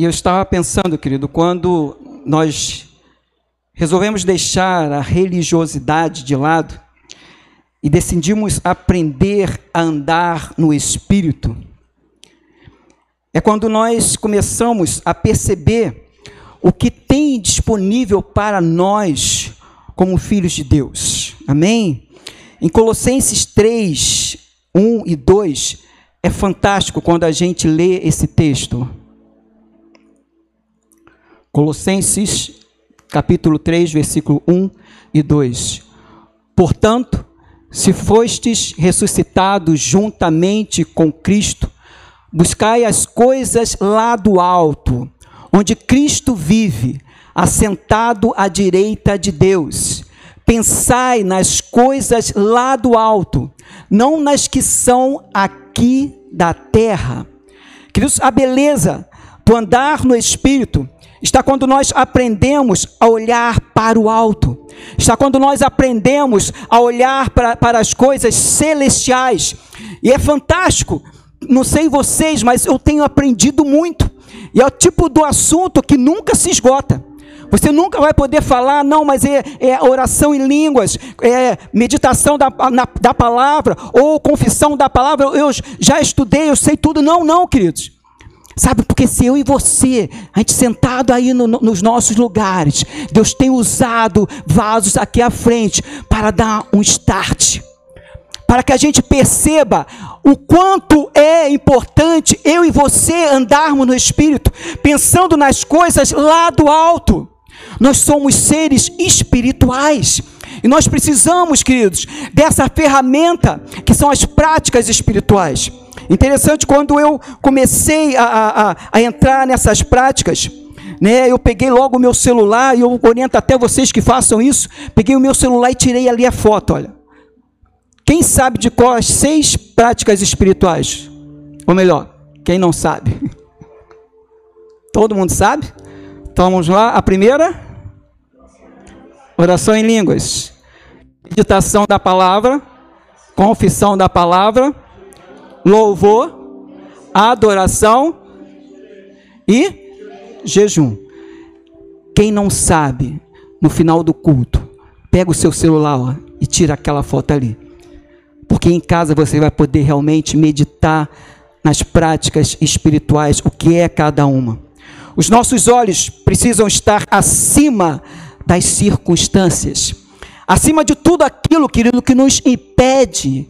E eu estava pensando, querido, quando nós resolvemos deixar a religiosidade de lado e decidimos aprender a andar no Espírito, é quando nós começamos a perceber o que tem disponível para nós como filhos de Deus. Amém? Em Colossenses 3, 1 e 2, é fantástico quando a gente lê esse texto. Colossenses, capítulo 3, versículo 1 e 2. Portanto, se fostes ressuscitados juntamente com Cristo, buscai as coisas lá do alto, onde Cristo vive, assentado à direita de Deus. Pensai nas coisas lá do alto, não nas que são aqui da terra. Queridos, a beleza do andar no Espírito está quando nós aprendemos a olhar para o alto, está quando nós aprendemos a olhar para, para as coisas celestiais. E é fantástico, não sei vocês, mas eu tenho aprendido muito. E é o tipo do assunto que nunca se esgota. Você nunca vai poder falar, não, mas é, é oração em línguas, é meditação da, na, da palavra, ou confissão da palavra. Eu já estudei, eu sei tudo. Não, não, queridos. Sabe, porque se eu e você, a gente sentado aí no, nos nossos lugares, Deus tem usado vasos aqui à frente para dar um start, para que a gente perceba o quanto é importante eu e você andarmos no Espírito, pensando nas coisas lá do alto. Nós somos seres espirituais. E nós precisamos, queridos, dessa ferramenta que são as práticas espirituais. Interessante, quando eu comecei a, a, a entrar nessas práticas, né, eu peguei logo o meu celular, e eu oriento até vocês que façam isso. Peguei o meu celular e tirei ali a foto, olha. Quem sabe de qual as seis práticas espirituais? Ou melhor, quem não sabe? Todo mundo sabe? Então vamos lá. A primeira, oração em línguas, meditação da palavra, confissão da palavra louvor, adoração e jejum. Quem não sabe, no final do culto, pega o seu celular ó, e tira aquela foto ali. Porque em casa você vai poder realmente meditar nas práticas espirituais, o que é cada uma. Os nossos olhos precisam estar acima das circunstâncias, acima de tudo aquilo, querido, que nos impede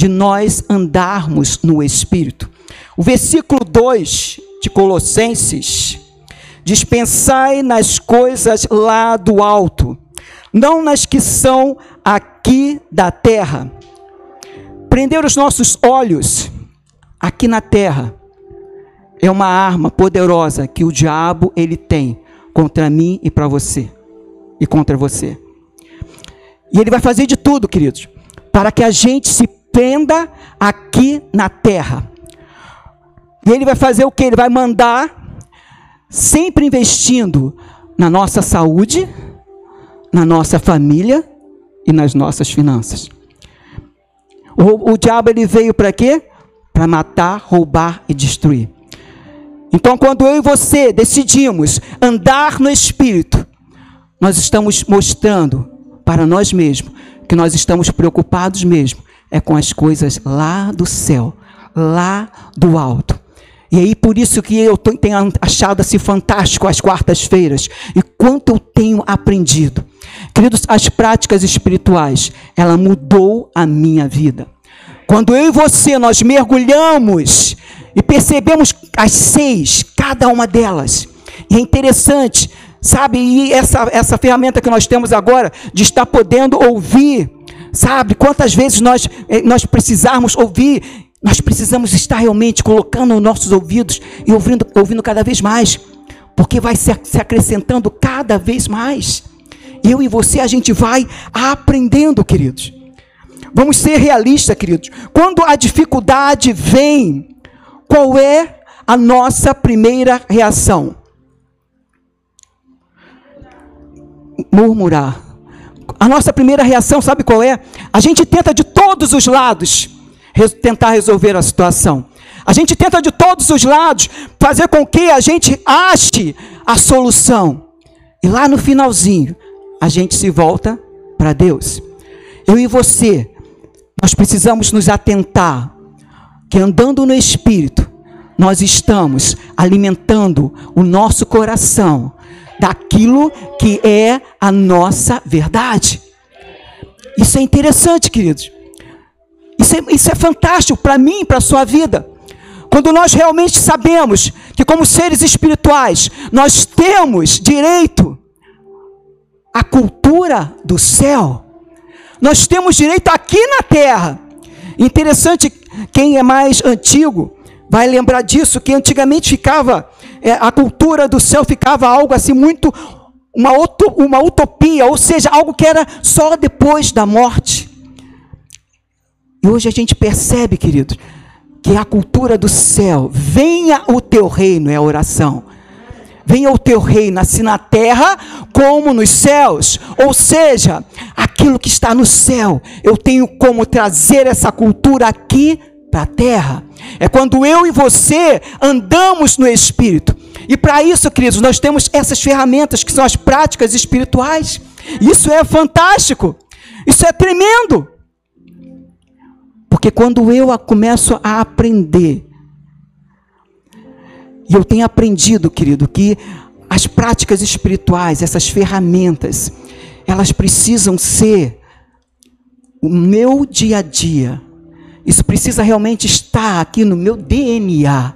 de nós andarmos no Espírito. O versículo 2 de Colossenses diz: Pensai nas coisas lá do alto, não nas que são aqui da terra. Prender os nossos olhos aqui na terra é uma arma poderosa que o diabo ele tem contra mim e para você e contra você. E ele vai fazer de tudo, queridos, para que a gente se prenda aqui na terra. E ele vai fazer o que? Ele vai mandar, sempre investindo na nossa saúde, na nossa família e nas nossas finanças. O, o diabo ele veio para quê? Para matar, roubar e destruir. Então, quando eu e você decidimos andar no Espírito, nós estamos mostrando para nós mesmos que nós estamos preocupados mesmo é com as coisas lá do céu, lá do alto. E aí por isso que eu tenho achado assim fantástico as quartas-feiras e quanto eu tenho aprendido. Queridos, as práticas espirituais, ela mudou a minha vida. Quando eu e você nós mergulhamos e percebemos as seis, cada uma delas. E é interessante, sabe? E essa, essa ferramenta que nós temos agora de estar podendo ouvir Sabe, quantas vezes nós, eh, nós precisarmos ouvir, nós precisamos estar realmente colocando os nossos ouvidos e ouvindo, ouvindo cada vez mais, porque vai se, se acrescentando cada vez mais. Eu e você, a gente vai aprendendo, queridos. Vamos ser realistas, queridos. Quando a dificuldade vem, qual é a nossa primeira reação? Murmurar a nossa primeira reação, sabe qual é? A gente tenta de todos os lados tentar resolver a situação. A gente tenta de todos os lados fazer com que a gente ache a solução. E lá no finalzinho, a gente se volta para Deus. Eu e você, nós precisamos nos atentar que andando no Espírito, nós estamos alimentando o nosso coração daquilo que é a nossa verdade. Isso é interessante, queridos. Isso é, isso é fantástico para mim e para a sua vida. Quando nós realmente sabemos que, como seres espirituais, nós temos direito à cultura do céu, nós temos direito aqui na terra. Interessante, quem é mais antigo vai lembrar disso, que antigamente ficava, é, a cultura do céu ficava algo assim muito, uma, uma utopia, ou seja, algo que era só depois da morte. E hoje a gente percebe, queridos, que a cultura do céu, venha o teu reino, é a oração. Venha o teu reino, assim na terra como nos céus. Ou seja, aquilo que está no céu, eu tenho como trazer essa cultura aqui para a terra. É quando eu e você andamos no Espírito. E para isso, queridos, nós temos essas ferramentas que são as práticas espirituais. Isso é fantástico. Isso é tremendo. Porque quando eu começo a aprender, e eu tenho aprendido, querido, que as práticas espirituais, essas ferramentas, elas precisam ser o meu dia a dia. Isso precisa realmente estar aqui no meu DNA.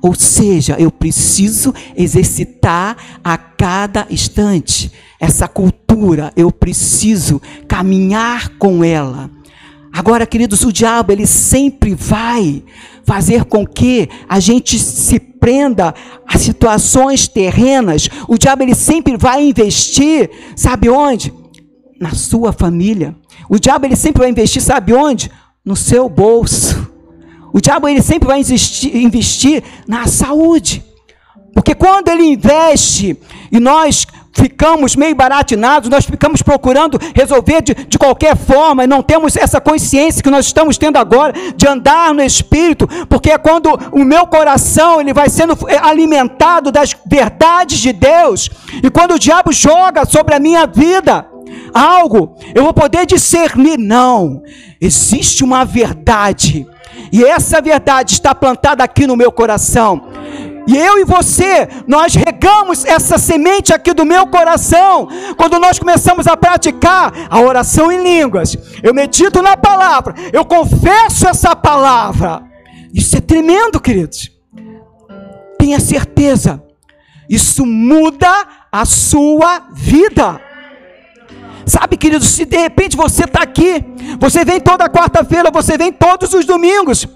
Ou seja, eu preciso exercitar a cada instante essa cultura, eu preciso caminhar com ela. Agora, queridos, o diabo ele sempre vai fazer com que a gente se prenda a situações terrenas. O diabo ele sempre vai investir, sabe onde? Na sua família. O diabo ele sempre vai investir, sabe onde? No seu bolso. O diabo ele sempre vai investir, investir na saúde. Porque quando ele investe e nós ficamos meio baratinados, nós ficamos procurando resolver de, de qualquer forma e não temos essa consciência que nós estamos tendo agora de andar no Espírito, porque é quando o meu coração ele vai sendo é, alimentado das verdades de Deus e quando o diabo joga sobre a minha vida algo, eu vou poder discernir, não, existe uma verdade e essa verdade está plantada aqui no meu coração. E eu e você, nós regamos essa semente aqui do meu coração. Quando nós começamos a praticar a oração em línguas, eu medito na palavra, eu confesso essa palavra. Isso é tremendo, queridos. Tenha certeza, isso muda a sua vida. Sabe, queridos, se de repente você está aqui, você vem toda quarta-feira, você vem todos os domingos,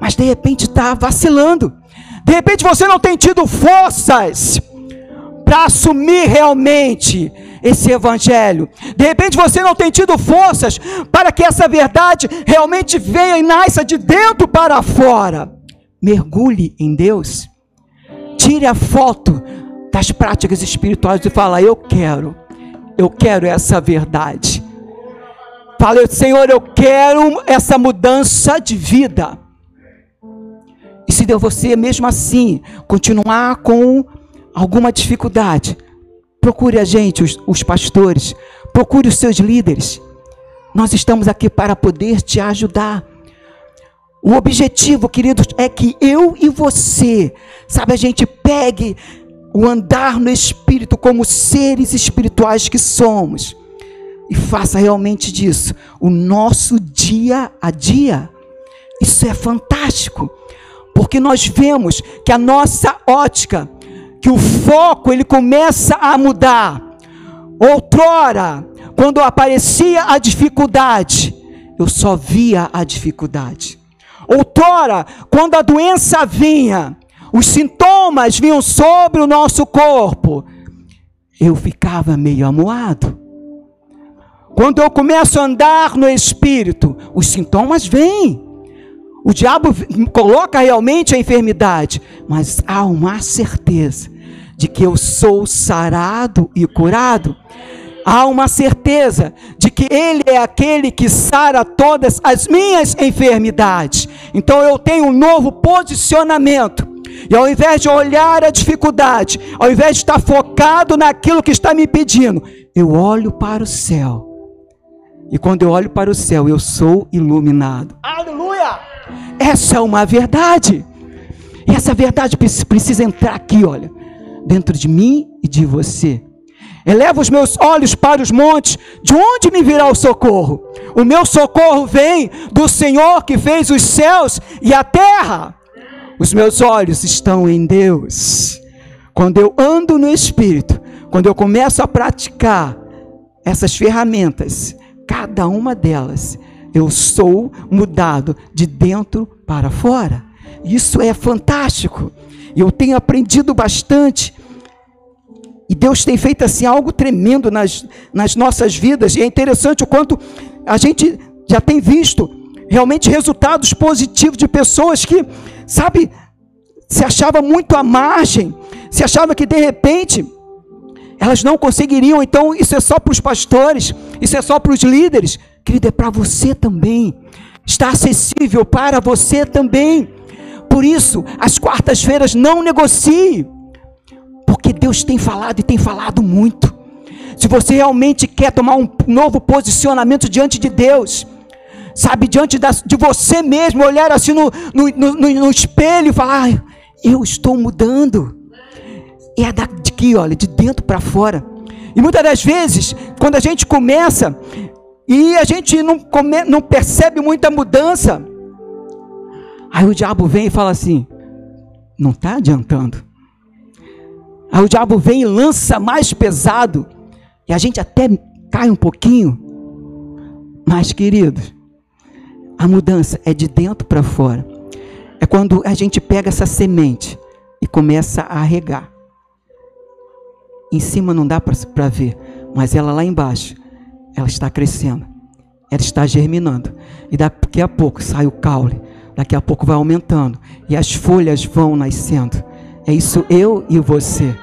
mas de repente está vacilando de repente você não tem tido forças para assumir realmente esse evangelho. De repente você não tem tido forças para que essa verdade realmente venha e nasça de dentro para fora. Mergulhe em Deus. Tire a foto das práticas espirituais e fala: Eu quero, eu quero essa verdade. Fala, Senhor, eu quero essa mudança de vida. E se você mesmo assim continuar com alguma dificuldade, procure a gente, os, os pastores, procure os seus líderes. Nós estamos aqui para poder te ajudar. O objetivo, queridos, é que eu e você, sabe, a gente pegue o andar no espírito como seres espirituais que somos e faça realmente disso o nosso dia a dia. Isso é fantástico. Porque nós vemos que a nossa ótica, que o foco ele começa a mudar. Outrora, quando aparecia a dificuldade, eu só via a dificuldade. Outrora, quando a doença vinha, os sintomas vinham sobre o nosso corpo, eu ficava meio amuado. Quando eu começo a andar no espírito, os sintomas vêm. O diabo coloca realmente a enfermidade, mas há uma certeza de que eu sou sarado e curado. Há uma certeza de que Ele é aquele que sara todas as minhas enfermidades. Então eu tenho um novo posicionamento. E ao invés de olhar a dificuldade, ao invés de estar focado naquilo que está me impedindo, eu olho para o céu. E quando eu olho para o céu, eu sou iluminado. Aleluia! Essa é uma verdade. E essa verdade precisa entrar aqui, olha, dentro de mim e de você. Eleva os meus olhos para os montes, de onde me virá o socorro? O meu socorro vem do Senhor que fez os céus e a terra. Os meus olhos estão em Deus. Quando eu ando no Espírito, quando eu começo a praticar essas ferramentas, cada uma delas, eu sou mudado de dentro para fora. Isso é fantástico. Eu tenho aprendido bastante e Deus tem feito assim algo tremendo nas, nas nossas vidas. E é interessante o quanto a gente já tem visto realmente resultados positivos de pessoas que, sabe, se achava muito à margem, se achava que de repente elas não conseguiriam. Então isso é só para os pastores, isso é só para os líderes. Querido, é para você também. Está acessível para você também. Por isso, as quartas-feiras não negocie. Porque Deus tem falado e tem falado muito. Se você realmente quer tomar um novo posicionamento diante de Deus, sabe, diante de você mesmo, olhar assim no, no, no, no espelho e falar: ah, Eu estou mudando. E é daqui, olha, de dentro para fora. E muitas das vezes, quando a gente começa e a gente não, come, não percebe muita mudança, aí o diabo vem e fala assim: Não está adiantando. Aí o diabo vem e lança mais pesado. E a gente até cai um pouquinho. Mas, querido, a mudança é de dentro para fora. É quando a gente pega essa semente e começa a regar. Em cima não dá para ver, mas ela lá embaixo, ela está crescendo. Ela está germinando. E daqui a pouco sai o caule. Daqui a pouco vai aumentando. E as folhas vão nascendo. É isso eu e você.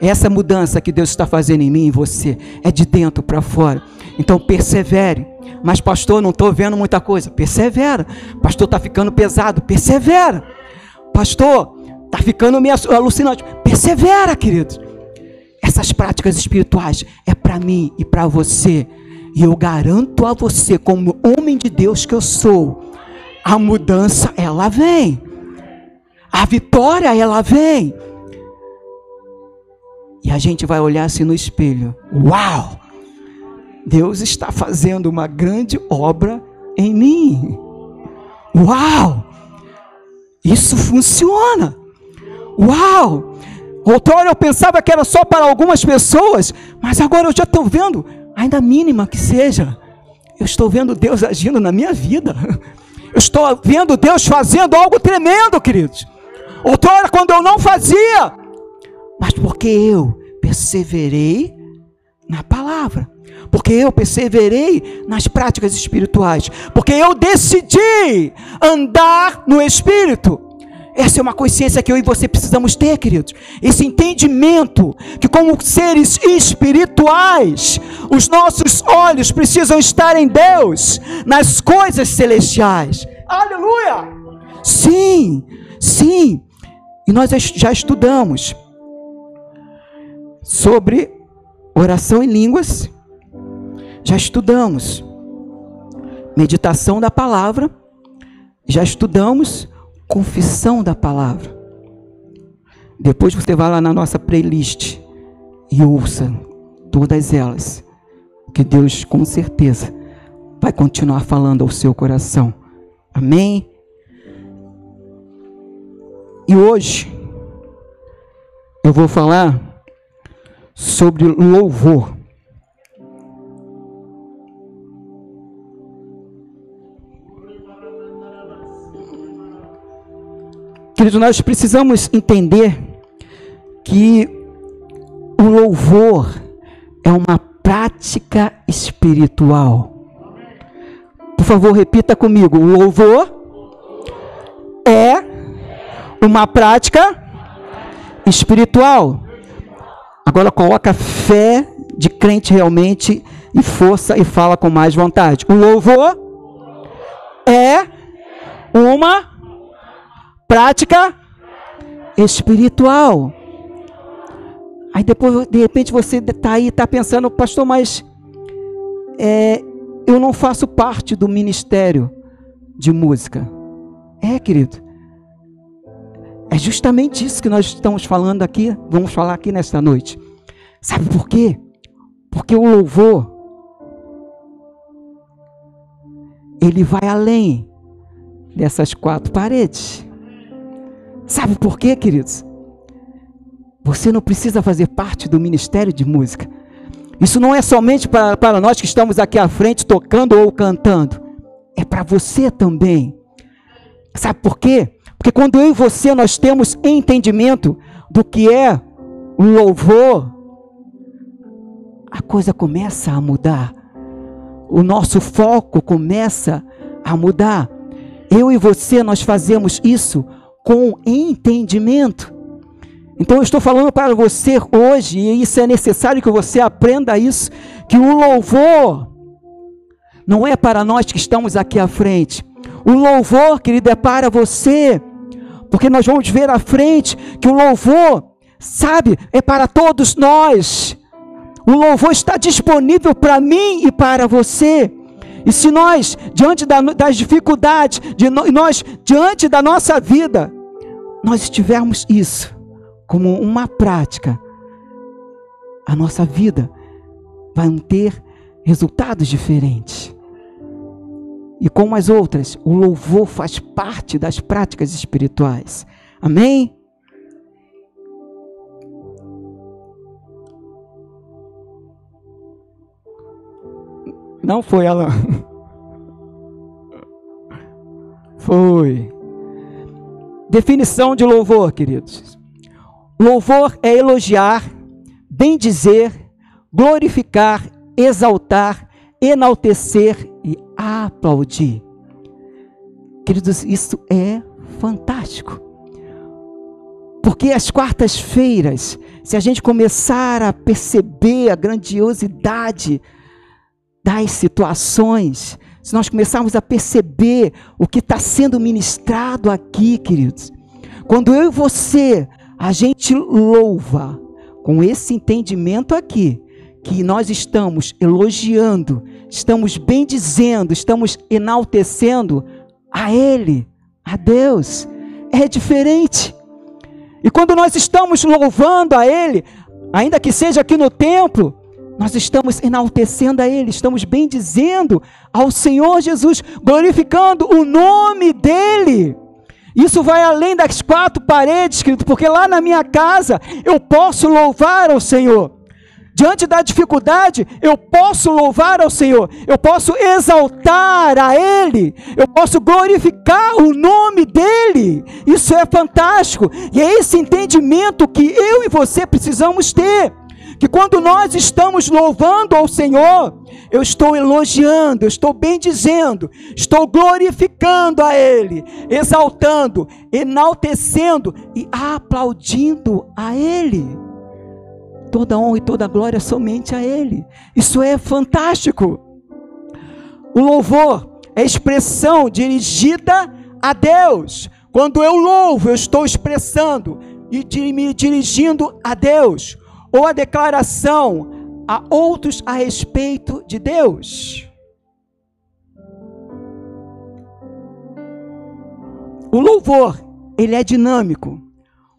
Essa mudança que Deus está fazendo em mim e você é de dentro para fora. Então persevere. Mas pastor, não estou vendo muita coisa. Persevera. Pastor, está ficando pesado. Persevera. Pastor, está ficando meio alucinante. Persevera, queridos. Essas práticas espirituais é para mim e para você. E eu garanto a você, como homem de Deus que eu sou, a mudança ela vem. A vitória ela vem. E a gente vai olhar assim no espelho: Uau! Deus está fazendo uma grande obra em mim. Uau! Isso funciona. Uau! Outrora eu pensava que era só para algumas pessoas, mas agora eu já estou vendo, ainda mínima que seja, eu estou vendo Deus agindo na minha vida. Eu estou vendo Deus fazendo algo tremendo, queridos. Outrora, quando eu não fazia, mas porque eu perseverei na palavra, porque eu perseverei nas práticas espirituais, porque eu decidi andar no Espírito. Essa é uma consciência que eu e você precisamos ter, queridos. Esse entendimento que, como seres espirituais, os nossos olhos precisam estar em Deus, nas coisas celestiais. Aleluia! Sim, sim. E nós já estudamos sobre oração em línguas. Já estudamos meditação da palavra, já estudamos confissão da palavra. Depois você vai lá na nossa playlist e ouça todas elas, que Deus com certeza vai continuar falando ao seu coração. Amém? E hoje eu vou falar sobre louvor. Nós precisamos entender que o louvor é uma prática espiritual. Por favor, repita comigo: o louvor é uma prática espiritual. Agora coloca fé de crente realmente e força e fala com mais vontade. O louvor é uma prática espiritual. Aí depois, de repente, você está aí, está pensando, pastor, mas é, eu não faço parte do ministério de música. É, querido. É justamente isso que nós estamos falando aqui, vamos falar aqui nesta noite. Sabe por quê? Porque o louvor ele vai além dessas quatro paredes. Sabe por quê, queridos? Você não precisa fazer parte do ministério de música. Isso não é somente para, para nós que estamos aqui à frente tocando ou cantando. É para você também. Sabe por quê? Porque quando eu e você nós temos entendimento do que é louvor, a coisa começa a mudar. O nosso foco começa a mudar. Eu e você nós fazemos isso com entendimento. Então eu estou falando para você hoje, e isso é necessário que você aprenda isso, que o louvor não é para nós que estamos aqui à frente. O louvor, querido, é para você porque nós vamos ver à frente que o louvor, sabe, é para todos nós. O louvor está disponível para mim e para você. E se nós, diante das dificuldades, de nós, diante da nossa vida, nós tivermos isso como uma prática, a nossa vida vai ter resultados diferentes. E como as outras, o louvor faz parte das práticas espirituais. Amém? Não foi ela. Foi. Definição de louvor, queridos. Louvor é elogiar, bendizer, glorificar, exaltar, enaltecer e aplaudir. Queridos, isso é fantástico. Porque as quartas-feiras, se a gente começar a perceber a grandiosidade das situações, se nós começarmos a perceber o que está sendo ministrado aqui, queridos, quando eu e você, a gente louva com esse entendimento aqui, que nós estamos elogiando, estamos bendizendo, estamos enaltecendo a Ele, a Deus. É diferente. E quando nós estamos louvando a Ele, ainda que seja aqui no templo, nós estamos enaltecendo a Ele, estamos bendizendo ao Senhor Jesus, glorificando o nome dEle. Isso vai além das quatro paredes, querido, porque lá na minha casa eu posso louvar ao Senhor. Diante da dificuldade, eu posso louvar ao Senhor, eu posso exaltar a Ele, eu posso glorificar o nome dEle. Isso é fantástico, e é esse entendimento que eu e você precisamos ter. Que quando nós estamos louvando ao Senhor, eu estou elogiando, eu estou bendizendo, estou glorificando a Ele, exaltando, enaltecendo e aplaudindo a Ele toda honra e toda glória somente a Ele. Isso é fantástico. O louvor é expressão dirigida a Deus. Quando eu louvo, eu estou expressando e me dirigindo a Deus, ou a declaração a outros a respeito de Deus. O louvor, ele é dinâmico,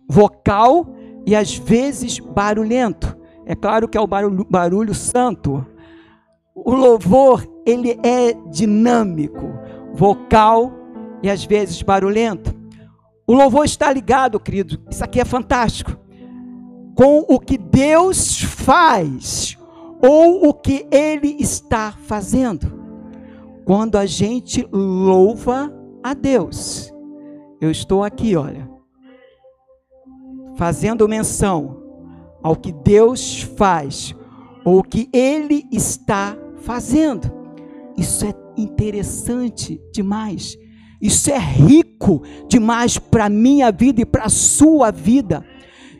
vocal e às vezes barulhento. É claro que é o barulho, barulho santo. O louvor, ele é dinâmico, vocal e às vezes barulhento. O louvor está ligado, querido, isso aqui é fantástico, com o que Deus faz ou o que Ele está fazendo. Quando a gente louva a Deus, eu estou aqui, olha, fazendo menção ao que Deus faz ou o que Ele está fazendo. Isso é interessante demais. Isso é rico demais para minha vida e para a sua vida.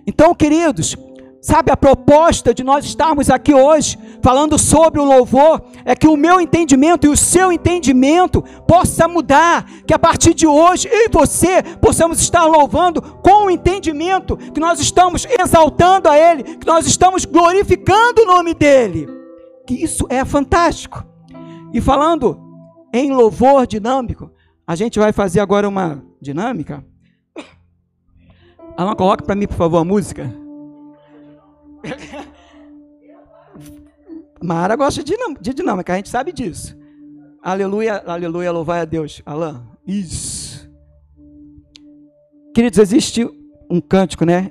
Então, queridos, Sabe, a proposta de nós estarmos aqui hoje falando sobre o louvor é que o meu entendimento e o seu entendimento possa mudar, que a partir de hoje eu e você possamos estar louvando com o entendimento que nós estamos exaltando a Ele, que nós estamos glorificando o nome dEle. Que isso é fantástico. E falando em louvor dinâmico, a gente vai fazer agora uma dinâmica. Alan, coloca para mim, por favor, a música. Mara gosta de, dinâmica, a gente sabe disso. Aleluia, aleluia, louvai a Deus. Alain, isso. Queridos, existe um cântico, né?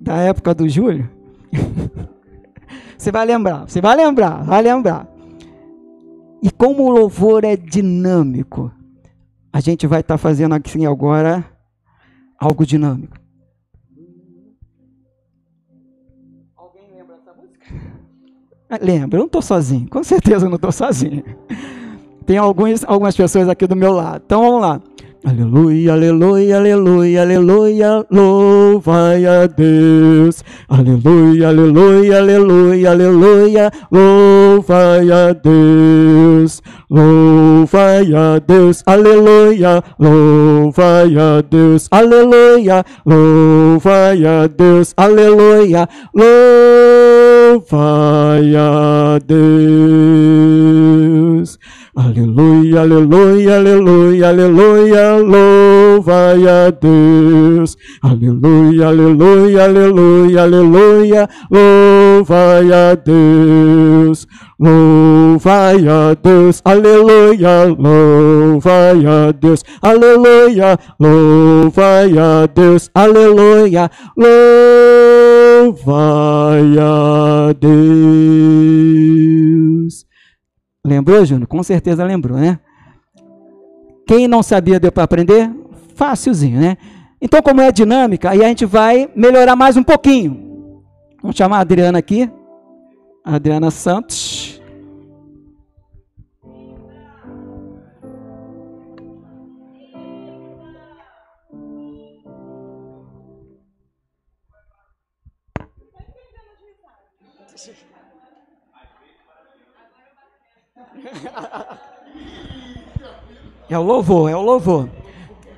Da época do Júlio. você vai lembrar, você vai lembrar, vai lembrar. E como o louvor é dinâmico, a gente vai estar tá fazendo aqui agora algo dinâmico. Lembra, eu não estou sozinho, com certeza eu não estou sozinho. Tem alguns, algumas pessoas aqui do meu lado. Então vamos lá. Aleluia, aleluia, aleluia, aleluia, louvai a Deus. Aleluia, aleluia, aleluia, aleluia, louvai a Deus. Louvai a Deus, aleluia, louvai a Deus, aleluia, louvai a Deus, aleluia, louvai a Deus. Aleluia, aleluia, aleluia, aleluia, louvai a Deus. Aleluia, aleluia, aleluia, aleluia, louvai a Deus. Louvai a Deus, aleluia, louvai a Deus, aleluia, louvai a Deus, aleluia, louvai a Deus. Lembrou, Júnior? Com certeza lembrou, né? Quem não sabia deu para aprender? Fácilzinho, né? Então, como é dinâmica, aí a gente vai melhorar mais um pouquinho. Vamos chamar a Adriana aqui. Adriana Santos. É o louvor, é o louvor.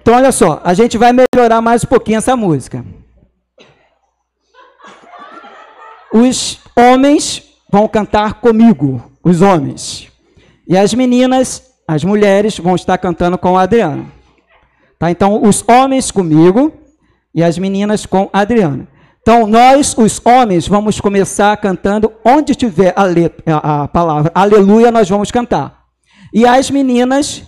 Então, olha só, a gente vai melhorar mais um pouquinho essa música. Os homens vão cantar comigo, os homens. E as meninas, as mulheres, vão estar cantando com a Adriana. Tá? Então, os homens comigo e as meninas com a Adriana. Então, nós, os homens, vamos começar cantando onde tiver a, letra, a palavra aleluia, nós vamos cantar. E as meninas,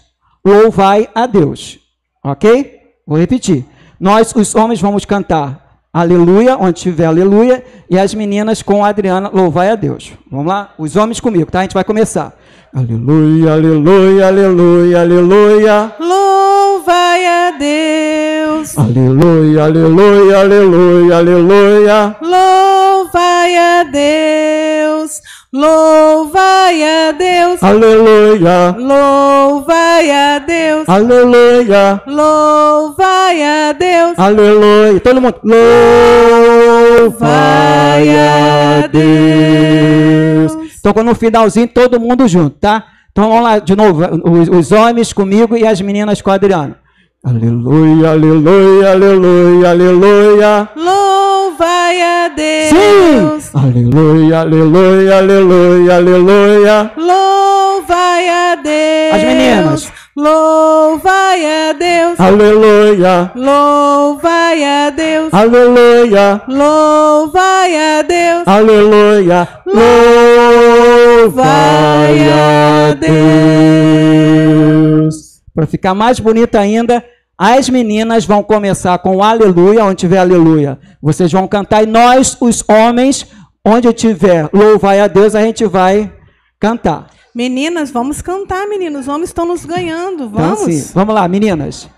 louvai a Deus. Ok? Vou repetir. Nós, os homens, vamos cantar aleluia, onde tiver aleluia, e as meninas com a Adriana, louvai a Deus. Vamos lá? Os homens comigo, tá? A gente vai começar. Aleluia, aleluia, aleluia, aleluia. Louvai a Deus. Aleluia, aleluia, aleluia, aleluia. Louvai a Deus. Louvai a Deus. Aleluia. Louvai a Deus. Aleluia. Louvai a Deus. Aleluia. Todo mundo. Louvai a Deus. Então, no finalzinho, todo mundo junto, tá? Então, vamos lá de novo. Os, os homens comigo e as meninas com a Adriana. Aleluia, aleluia, aleluia, aleluia. Louvai a Deus. Sim. Aleluia, aleluia, aleluia, aleluia. Louvai a Deus. As meninas. Louvai a Deus. Aleluia. Louvai a Deus. Aleluia. Louvai a Deus. Aleluia. Louvai a Deus. Para ficar mais bonito ainda, as meninas vão começar com aleluia, onde tiver aleluia. Vocês vão cantar e nós, os homens, onde tiver louvai a Deus, a gente vai cantar. Meninas, vamos cantar, meninos. Os homens estão nos ganhando. Vamos. Então. Vamos lá, meninas.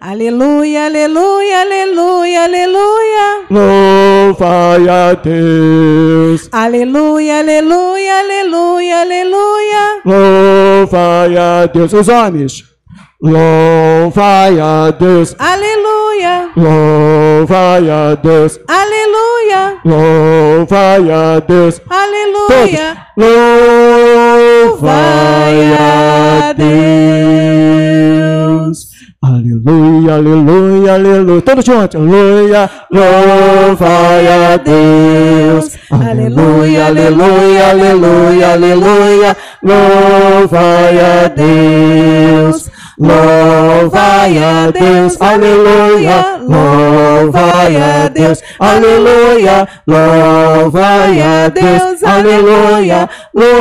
Aleluia, aleluia, aleluia, aleluia. Louvai a Deus. Aleluia, aleluia, aleluia, aleluia. Louvai a Deus. Os homens. Louvai a Deus. Aleluia. Louvai a Deus. Aleluia. Louvai a Deus. Aleluia. Louvai a Deus. Aleluia, aleluia, aleluia. Todos juntos. Aleluia, louvai a Deus. Aleluia, aleluia, aleluia, aleluia. Louvai a Deus. Louvai a Deus, aleluia, louvai a Deus, aleluia, louvai a Deus, aleluia, louvai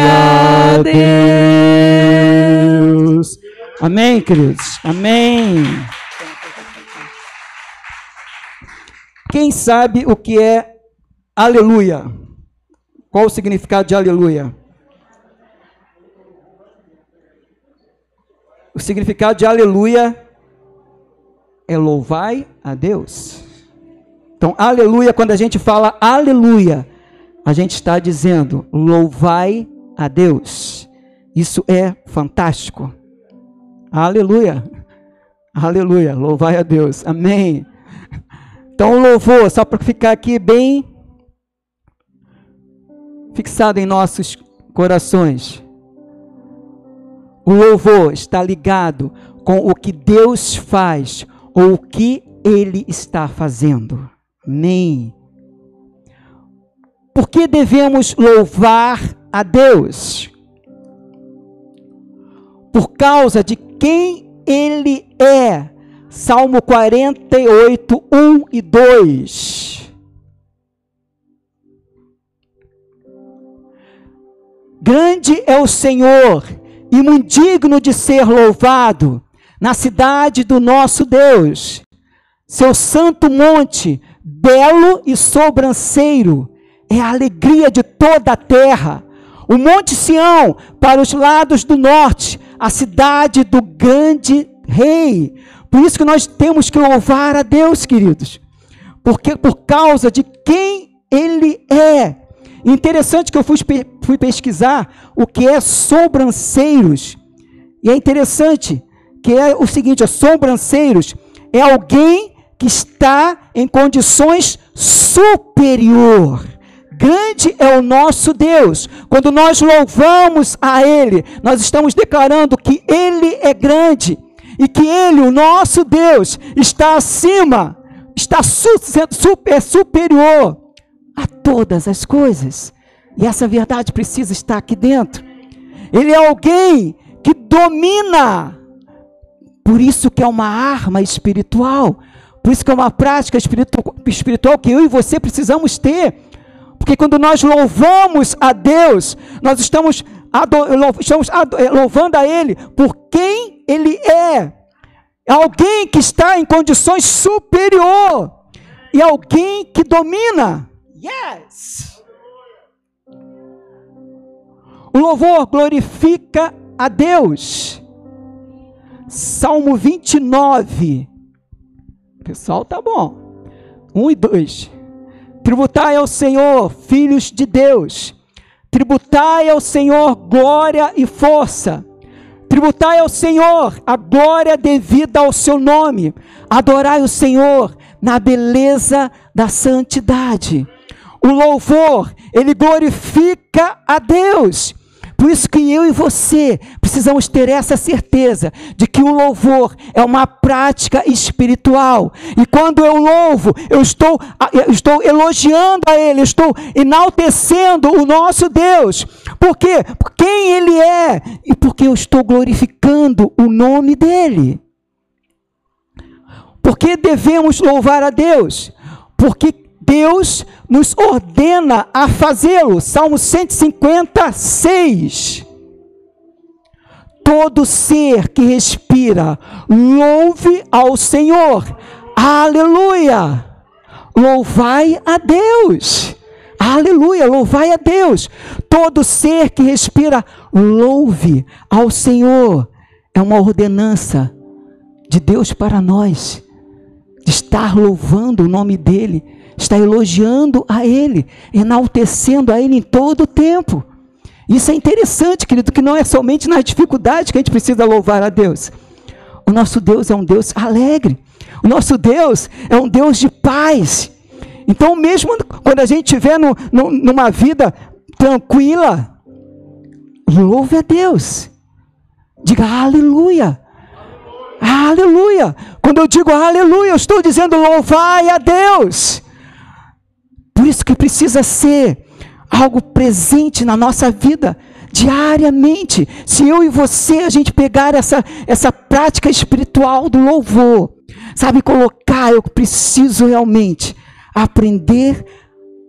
a Deus. Amém, queridos? Amém. Quem sabe o que é aleluia? Qual o significado de aleluia? O significado de aleluia é louvai a Deus. Então, aleluia, quando a gente fala aleluia, a gente está dizendo louvai a Deus. Isso é fantástico. Aleluia. Aleluia. Louvai a Deus. Amém. Então, louvor, só para ficar aqui bem fixado em nossos corações. O louvor está ligado com o que Deus faz ou o que Ele está fazendo. Amém. Por que devemos louvar a Deus? Por causa de quem Ele é. Salmo 48, 1 e 2. Grande é o Senhor e muito digno de ser louvado na cidade do nosso Deus. Seu santo monte, belo e sobranceiro, é a alegria de toda a terra. O Monte Sião, para os lados do norte, a cidade do grande rei. Por isso que nós temos que louvar a Deus, queridos. Porque por causa de quem ele é. Interessante que eu fui, fui pesquisar o que é sobranceiros. E é interessante que é o seguinte: sobranceiros é alguém que está em condições superior. Grande é o nosso Deus. Quando nós louvamos a Ele, nós estamos declarando que Ele é grande e que Ele, o nosso Deus, está acima, está super superior a todas as coisas. E essa verdade precisa estar aqui dentro. Ele é alguém que domina. Por isso que é uma arma espiritual. Por isso que é uma prática espiritual que eu e você precisamos ter. Porque quando nós louvamos a Deus, nós estamos, estamos eh, louvando a Ele por quem Ele é. É alguém que está em condições superior. E alguém que domina. Yes! O louvor glorifica a Deus. Salmo 29. Pessoal, tá bom. 1 e 2. Tributai ao Senhor, filhos de Deus. Tributai ao Senhor glória e força. Tributai ao Senhor a glória devida ao seu nome. Adorai o Senhor na beleza da santidade. O louvor, ele glorifica a Deus. Por isso que eu e você precisamos ter essa certeza de que o louvor é uma prática espiritual. E quando eu louvo, eu estou, eu estou elogiando a Ele, estou enaltecendo o nosso Deus. Por quê? Por quem Ele é e porque eu estou glorificando o nome dEle. Por que devemos louvar a Deus? Porque Deus nos ordena a fazê-lo. Salmo 156. Todo ser que respira, louve ao Senhor. Aleluia! Louvai a Deus. Aleluia, louvai a Deus. Todo ser que respira, louve ao Senhor. É uma ordenança de Deus para nós, de estar louvando o nome dEle está elogiando a Ele, enaltecendo a Ele em todo o tempo. Isso é interessante, querido, que não é somente nas dificuldades que a gente precisa louvar a Deus. O nosso Deus é um Deus alegre. O nosso Deus é um Deus de paz. Então, mesmo quando a gente estiver numa vida tranquila, louve a Deus. Diga aleluia. Aleluia. Quando eu digo aleluia, eu estou dizendo louvai a Deus. Por isso que precisa ser algo presente na nossa vida diariamente. Se eu e você a gente pegar essa essa prática espiritual do louvor, sabe colocar, eu preciso realmente aprender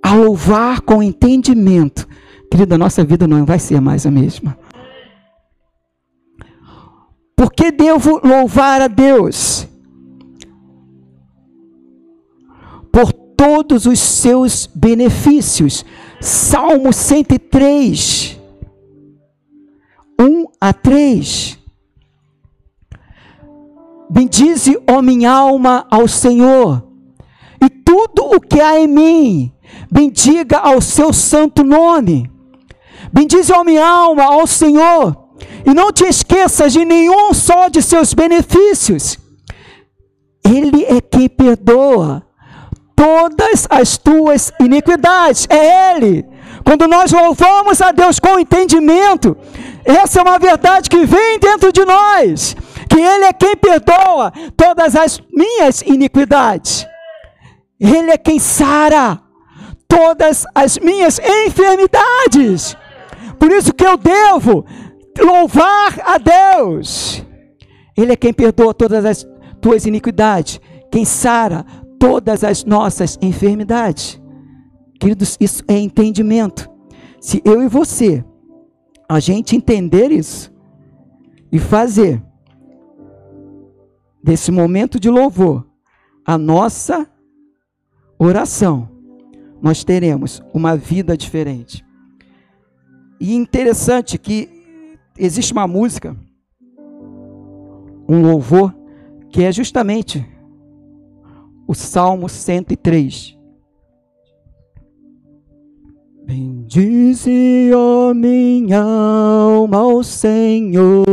a louvar com entendimento. Querida, nossa vida não vai ser mais a mesma. Por que devo louvar a Deus? Por todos os seus benefícios. Salmo 103, 1 a 3. Bendize, ó minha alma, ao Senhor, e tudo o que há em mim, bendiga ao seu santo nome. Bendize, ó minha alma, ao Senhor, e não te esqueças de nenhum só de seus benefícios. Ele é quem perdoa todas as tuas iniquidades. É Ele. Quando nós louvamos a Deus com entendimento, essa é uma verdade que vem dentro de nós. Que Ele é quem perdoa todas as minhas iniquidades. Ele é quem sara todas as minhas enfermidades. Por isso que eu devo louvar a Deus. Ele é quem perdoa todas as tuas iniquidades, quem sara todas as nossas enfermidades. Queridos, isso é entendimento. Se eu e você, a gente entender isso e fazer desse momento de louvor a nossa oração, nós teremos uma vida diferente. E interessante que existe uma música, um louvor, que é justamente o Salmo 103. Bendize, ó minha alma, ao Senhor,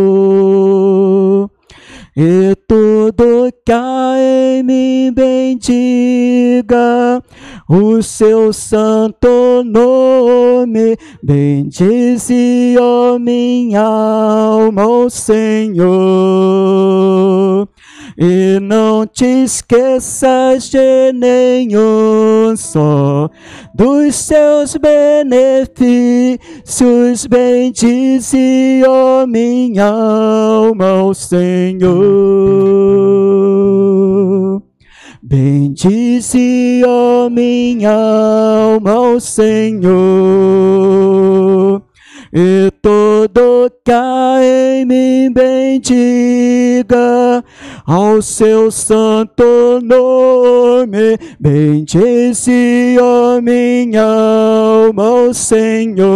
e tudo que há em mim bendiga o seu santo nome. Bendize, ó minha alma, o Senhor. E não te esqueças de nenhum só dos seus benefícios. Bendize, ó minha alma, o Senhor. Bendize, ó minha alma, ao Senhor, e há em mim bendiga ao seu santo nome. Bendize, ó minha alma, ao Senhor.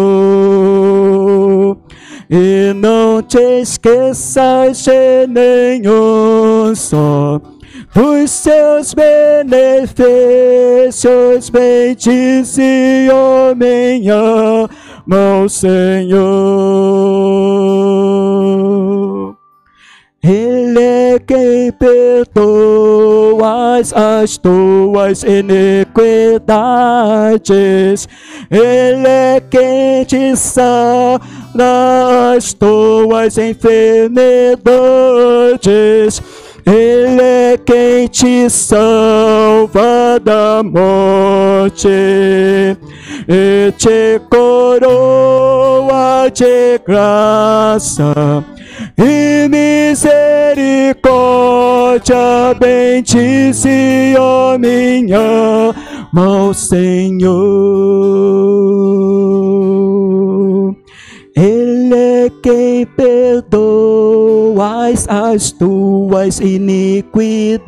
E não te esqueças de nenhum só os seus benefícios, bendize, ó minha mão, Senhor. Ele é quem perdoa as tuas iniquidades. Ele é quem te sara as tuas enfermidades. Ele é quem te salva da morte e te coroa de graça e misericórdia. Bendize, ó minha mão, Senhor. Ele é quem perdoa as tuas iniquidades.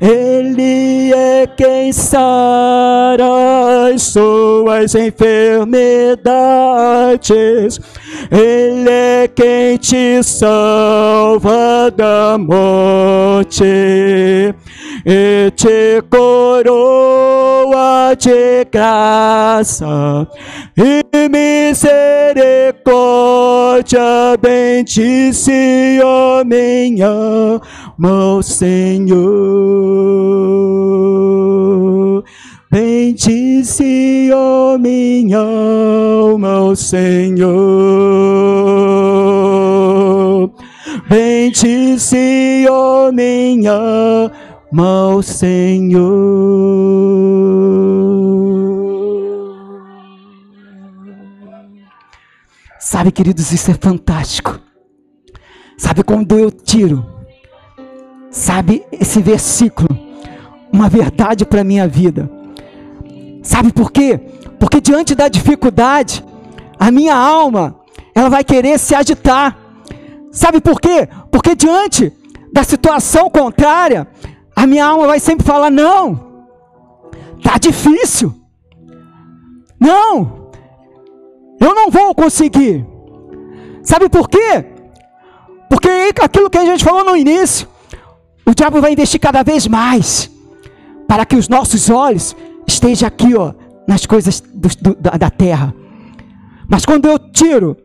Ele é quem sara as suas enfermidades. Ele é quem te salva da morte e te coroa de graça e misericórdia, bendice, ó minha mão, Senhor. Bendice, ó minha alma, Senhor. Bendice, ó minha mão, Senhor. Sabe, queridos, isso é fantástico. Sabe quando eu tiro, sabe, esse versículo, uma verdade para a minha vida. Sabe por quê? Porque diante da dificuldade, a minha alma, ela vai querer se agitar. Sabe por quê? Porque diante da situação contrária, a minha alma vai sempre falar: não, tá difícil. Não, eu não vou conseguir. Sabe por quê? Porque aquilo que a gente falou no início, o diabo vai investir cada vez mais para que os nossos olhos estejam aqui, ó, nas coisas do, do, da terra. Mas quando eu tiro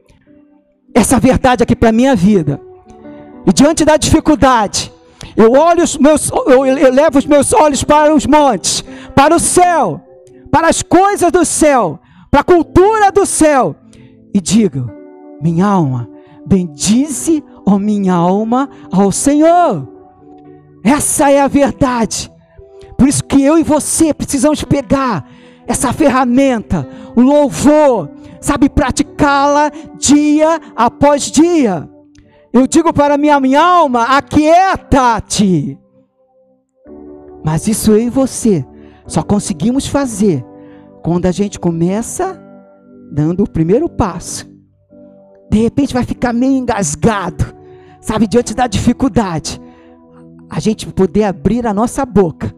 essa verdade aqui para a minha vida, e diante da dificuldade, eu olho os meus, eu levo os meus olhos para os montes, para o céu, para as coisas do céu, para a cultura do céu, e digo: minha alma, bendize, ó minha alma, ao Senhor. Essa é a verdade. Por isso que eu e você precisamos pegar essa ferramenta, o louvor, sabe, praticá-la dia após dia. Eu digo para minha, minha alma: aquieta-te. Mas isso eu e você só conseguimos fazer quando a gente começa dando o primeiro passo. De repente vai ficar meio engasgado, sabe, diante da dificuldade. A gente poder abrir a nossa boca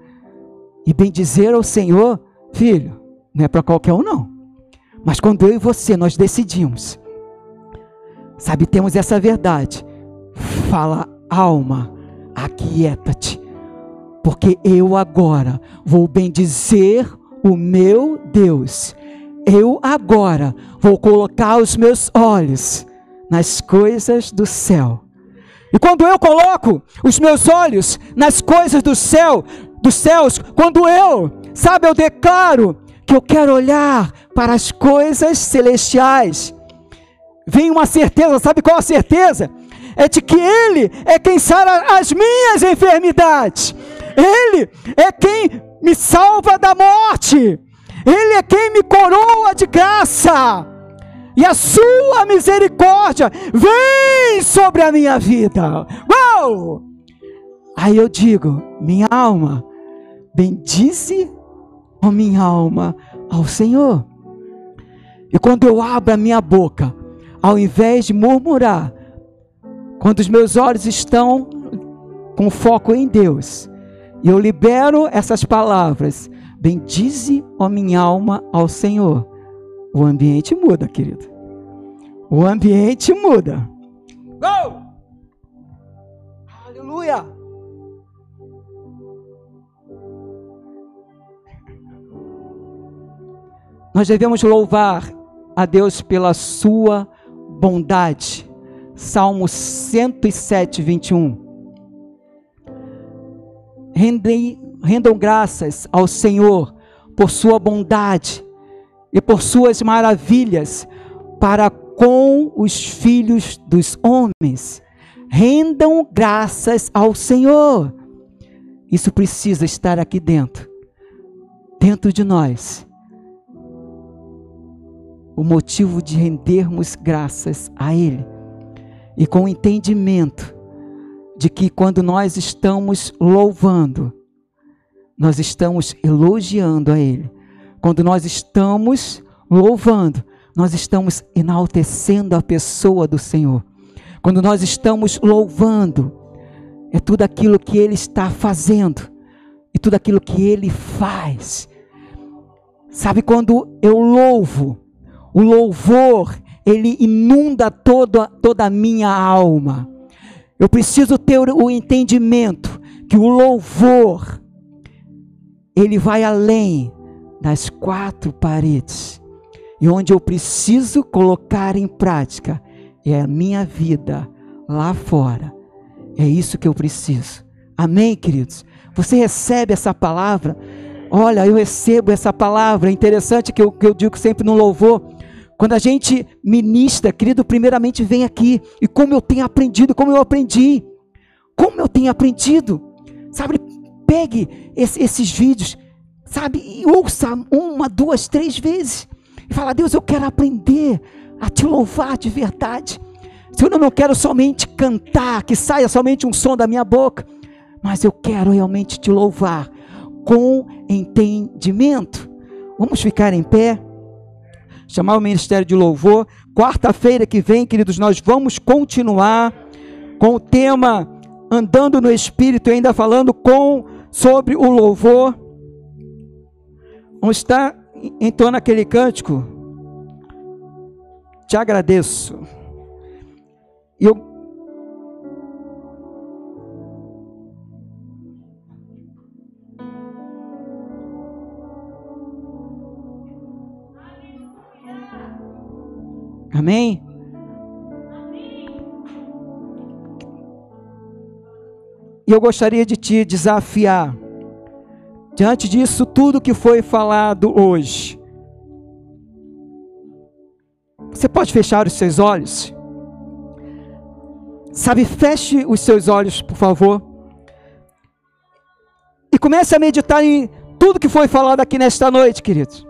e bem dizer ao Senhor, filho, não é para qualquer um não. Mas quando eu e você nós decidimos Sabe, temos essa verdade. Fala, alma, aquieta-te, porque eu agora vou bendizer o meu Deus. Eu agora vou colocar os meus olhos nas coisas do céu. E quando eu coloco os meus olhos nas coisas do céu, dos céus, quando eu, sabe, eu declaro que eu quero olhar para as coisas celestiais vem uma certeza, sabe qual a certeza? É de que Ele é quem sara as minhas enfermidades, Ele é quem me salva da morte, Ele é quem me coroa de graça, e a Sua misericórdia vem sobre a minha vida. Uau! Aí eu digo, minha alma, bendize, ó minha alma, ao Senhor. E quando eu abro a minha boca, ao invés de murmurar, quando os meus olhos estão com foco em Deus, e eu libero essas palavras, bendize, ó minha alma, ao Senhor. O ambiente muda, querido. O ambiente muda. Oh! Aleluia! Nós devemos louvar a Deus pela sua bondade. Salmo 107, 21. Rendem, rendam graças ao Senhor por sua bondade e por suas maravilhas para com os filhos dos homens. Rendam graças ao Senhor. Isso precisa estar aqui dentro, dentro de nós o motivo de rendermos graças a Ele. E com o entendimento de que quando nós estamos louvando, nós estamos elogiando a Ele. Quando nós estamos louvando, nós estamos enaltecendo a pessoa do Senhor. Quando nós estamos louvando, é tudo aquilo que Ele está fazendo e tudo aquilo que Ele faz. Sabe quando eu louvo, o louvor, ele inunda toda, toda a minha alma. Eu preciso ter o entendimento que o louvor, ele vai além das quatro paredes. E onde eu preciso colocar em prática é a minha vida lá fora. É isso que eu preciso. Amém, queridos? Você recebe essa palavra? Olha, eu recebo essa palavra. É interessante que eu, que eu digo sempre no louvor. Quando a gente ministra, querido, primeiramente vem aqui. E como eu tenho aprendido, como eu aprendi. Como eu tenho aprendido. Sabe, pegue esse, esses vídeos, sabe, e ouça uma, duas, três vezes. E fala, Deus, eu quero aprender a te louvar de verdade. Senhor, eu não quero somente cantar, que saia somente um som da minha boca, mas eu quero realmente te louvar com entendimento. Vamos ficar em pé, chamar o Ministério de Louvor. Quarta-feira que vem, queridos, nós vamos continuar com o tema Andando no Espírito, ainda falando com sobre o louvor. Vamos estar entoando aquele cântico. Te agradeço. Eu Amém? E eu gostaria de te desafiar, diante disso tudo que foi falado hoje. Você pode fechar os seus olhos? Sabe, feche os seus olhos, por favor. E comece a meditar em tudo que foi falado aqui nesta noite, queridos.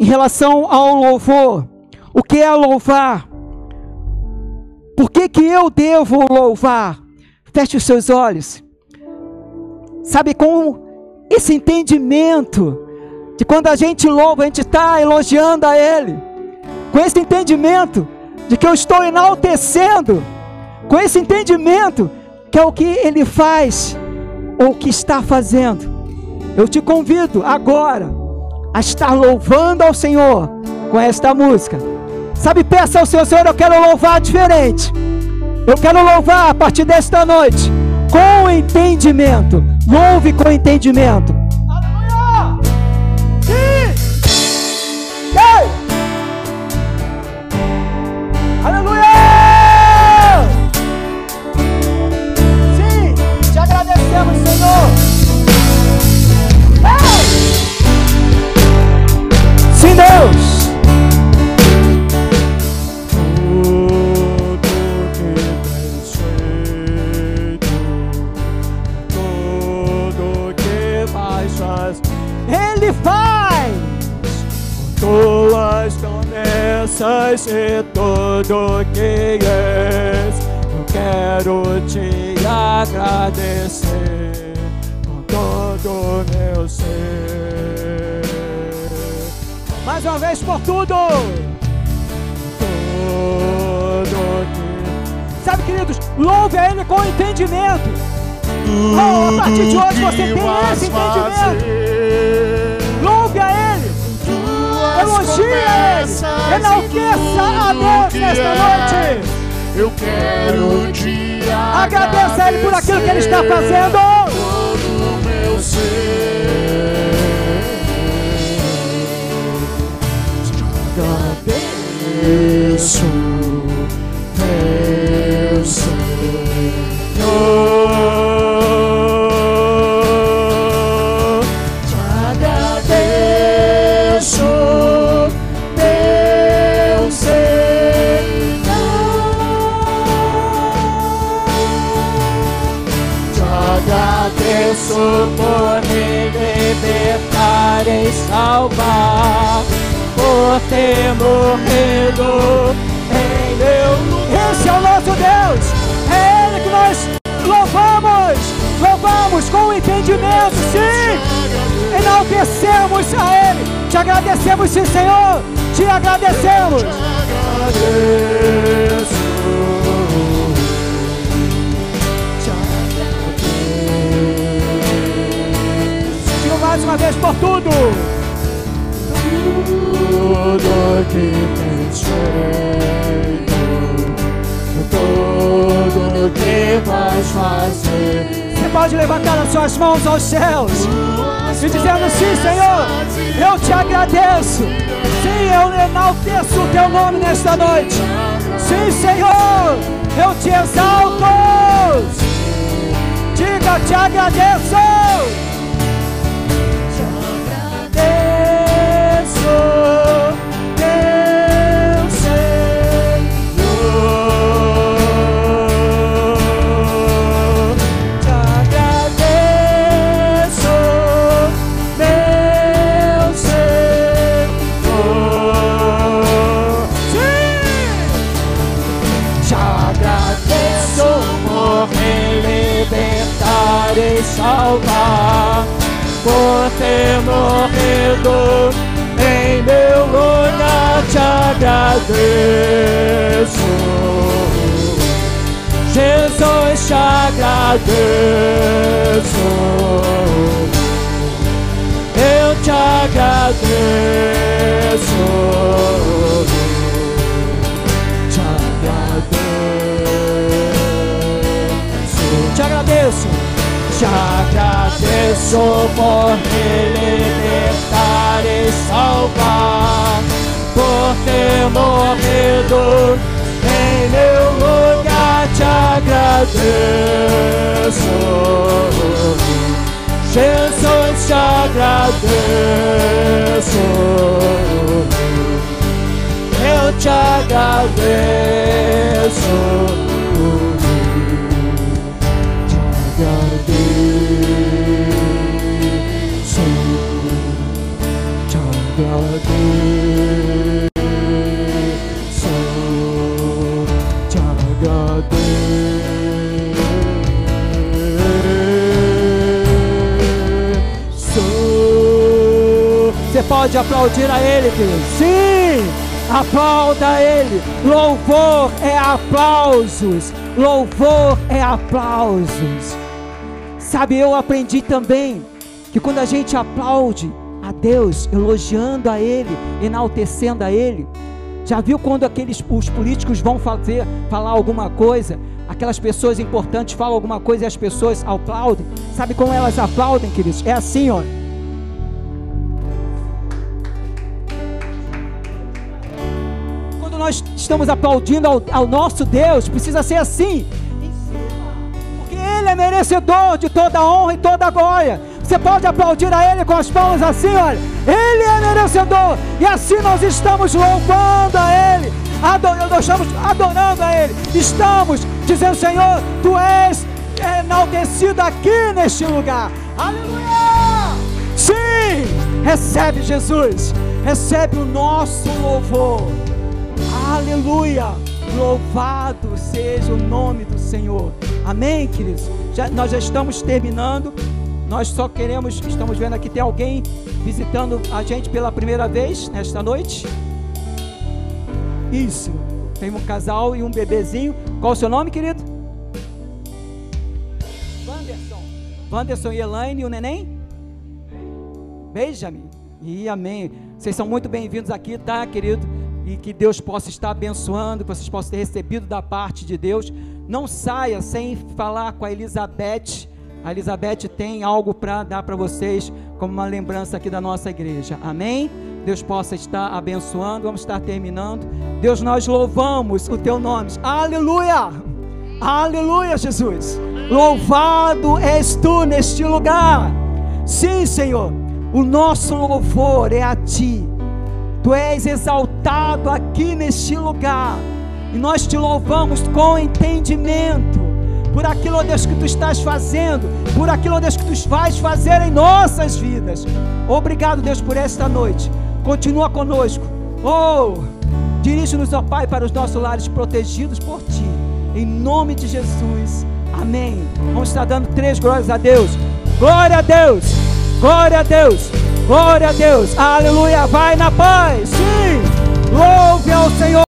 Em relação ao louvor, o que é louvar? Por que, que eu devo louvar? Feche os seus olhos. Sabe, com esse entendimento de quando a gente louva, a gente está elogiando a Ele. Com esse entendimento de que eu estou enaltecendo com esse entendimento, que é o que ele faz, ou o que está fazendo. Eu te convido agora a estar louvando ao Senhor com esta música. Sabe, peça ao Senhor, Senhor, eu quero louvar diferente. Eu quero louvar a partir desta noite com entendimento. Louve com entendimento. Mais uma vez por tudo. Tudo que... Sabe, queridos, louve a Ele com entendimento. Oh, a partir de hoje você tem esse entendimento. Louve a Ele. Elogie a Ele. Enalteça a Deus nesta noite. Eu quero te Agradeça a Ele por aquilo que Ele está fazendo. Agradecemos, sim, Senhor. Te agradecemos. agradeço. Te agradeço. Digo mais uma vez por tudo. Tudo que tens feito, tudo que vais fazer. Você pode levantar as suas mãos aos céus e dizendo: Sim, Senhor, eu te agradeço. Sim, eu enalteço o teu nome nesta noite. Sim, Senhor, eu te exalto. Diga, te agradeço. Você pode aplaudir a Ele, querido. Sim! Aplauda Ele. Louvor é aplausos. Louvor é aplausos. Sabe, eu aprendi também que quando a gente aplaude Deus, elogiando a Ele, enaltecendo a Ele, já viu quando aqueles os políticos vão fazer, falar alguma coisa, aquelas pessoas importantes falam alguma coisa e as pessoas aplaudem? Sabe como elas aplaudem, queridos? É assim, ó. Quando nós estamos aplaudindo ao, ao nosso Deus, precisa ser assim. Ele é merecedor de toda honra e toda glória. Você pode aplaudir a Ele com as palmas assim, olha. Ele é merecedor. E assim nós estamos louvando a Ele. Adorando, nós estamos adorando a Ele. Estamos dizendo, Senhor, Tu és enaltecido aqui neste lugar. Aleluia! Sim! Recebe Jesus. Recebe o nosso louvor. Aleluia! Louvado seja o nome do Senhor. Amém, queridos? Já, nós já estamos terminando. Nós só queremos, estamos vendo aqui, tem alguém visitando a gente pela primeira vez nesta noite? Isso. Tem um casal e um bebezinho. Qual o seu nome, querido? Wanderson. Wanderson e Elaine e o neném? Benjamin. E amém. Vocês são muito bem-vindos aqui, tá, querido? e que Deus possa estar abençoando, que vocês possam ter recebido da parte de Deus. Não saia sem falar com a Elizabeth. A Elizabeth tem algo para dar para vocês como uma lembrança aqui da nossa igreja. Amém? Deus possa estar abençoando. Vamos estar terminando. Deus, nós louvamos o teu nome. Aleluia! Aleluia, Jesus. Louvado és tu neste lugar. Sim, Senhor. O nosso louvor é a ti. Tu és exaltado aqui neste lugar. E nós te louvamos com entendimento por aquilo, ó Deus, que tu estás fazendo, por aquilo, ó Deus, que tu vais fazer em nossas vidas. Obrigado, Deus, por esta noite. Continua conosco. Oh, dirige-nos, ó Pai, para os nossos lares protegidos por ti. Em nome de Jesus. Amém. Vamos estar dando três glórias a Deus. Glória a Deus. Glória a Deus. Glória a Deus. Aleluia. Vai na paz. Sim. Louve ao Senhor.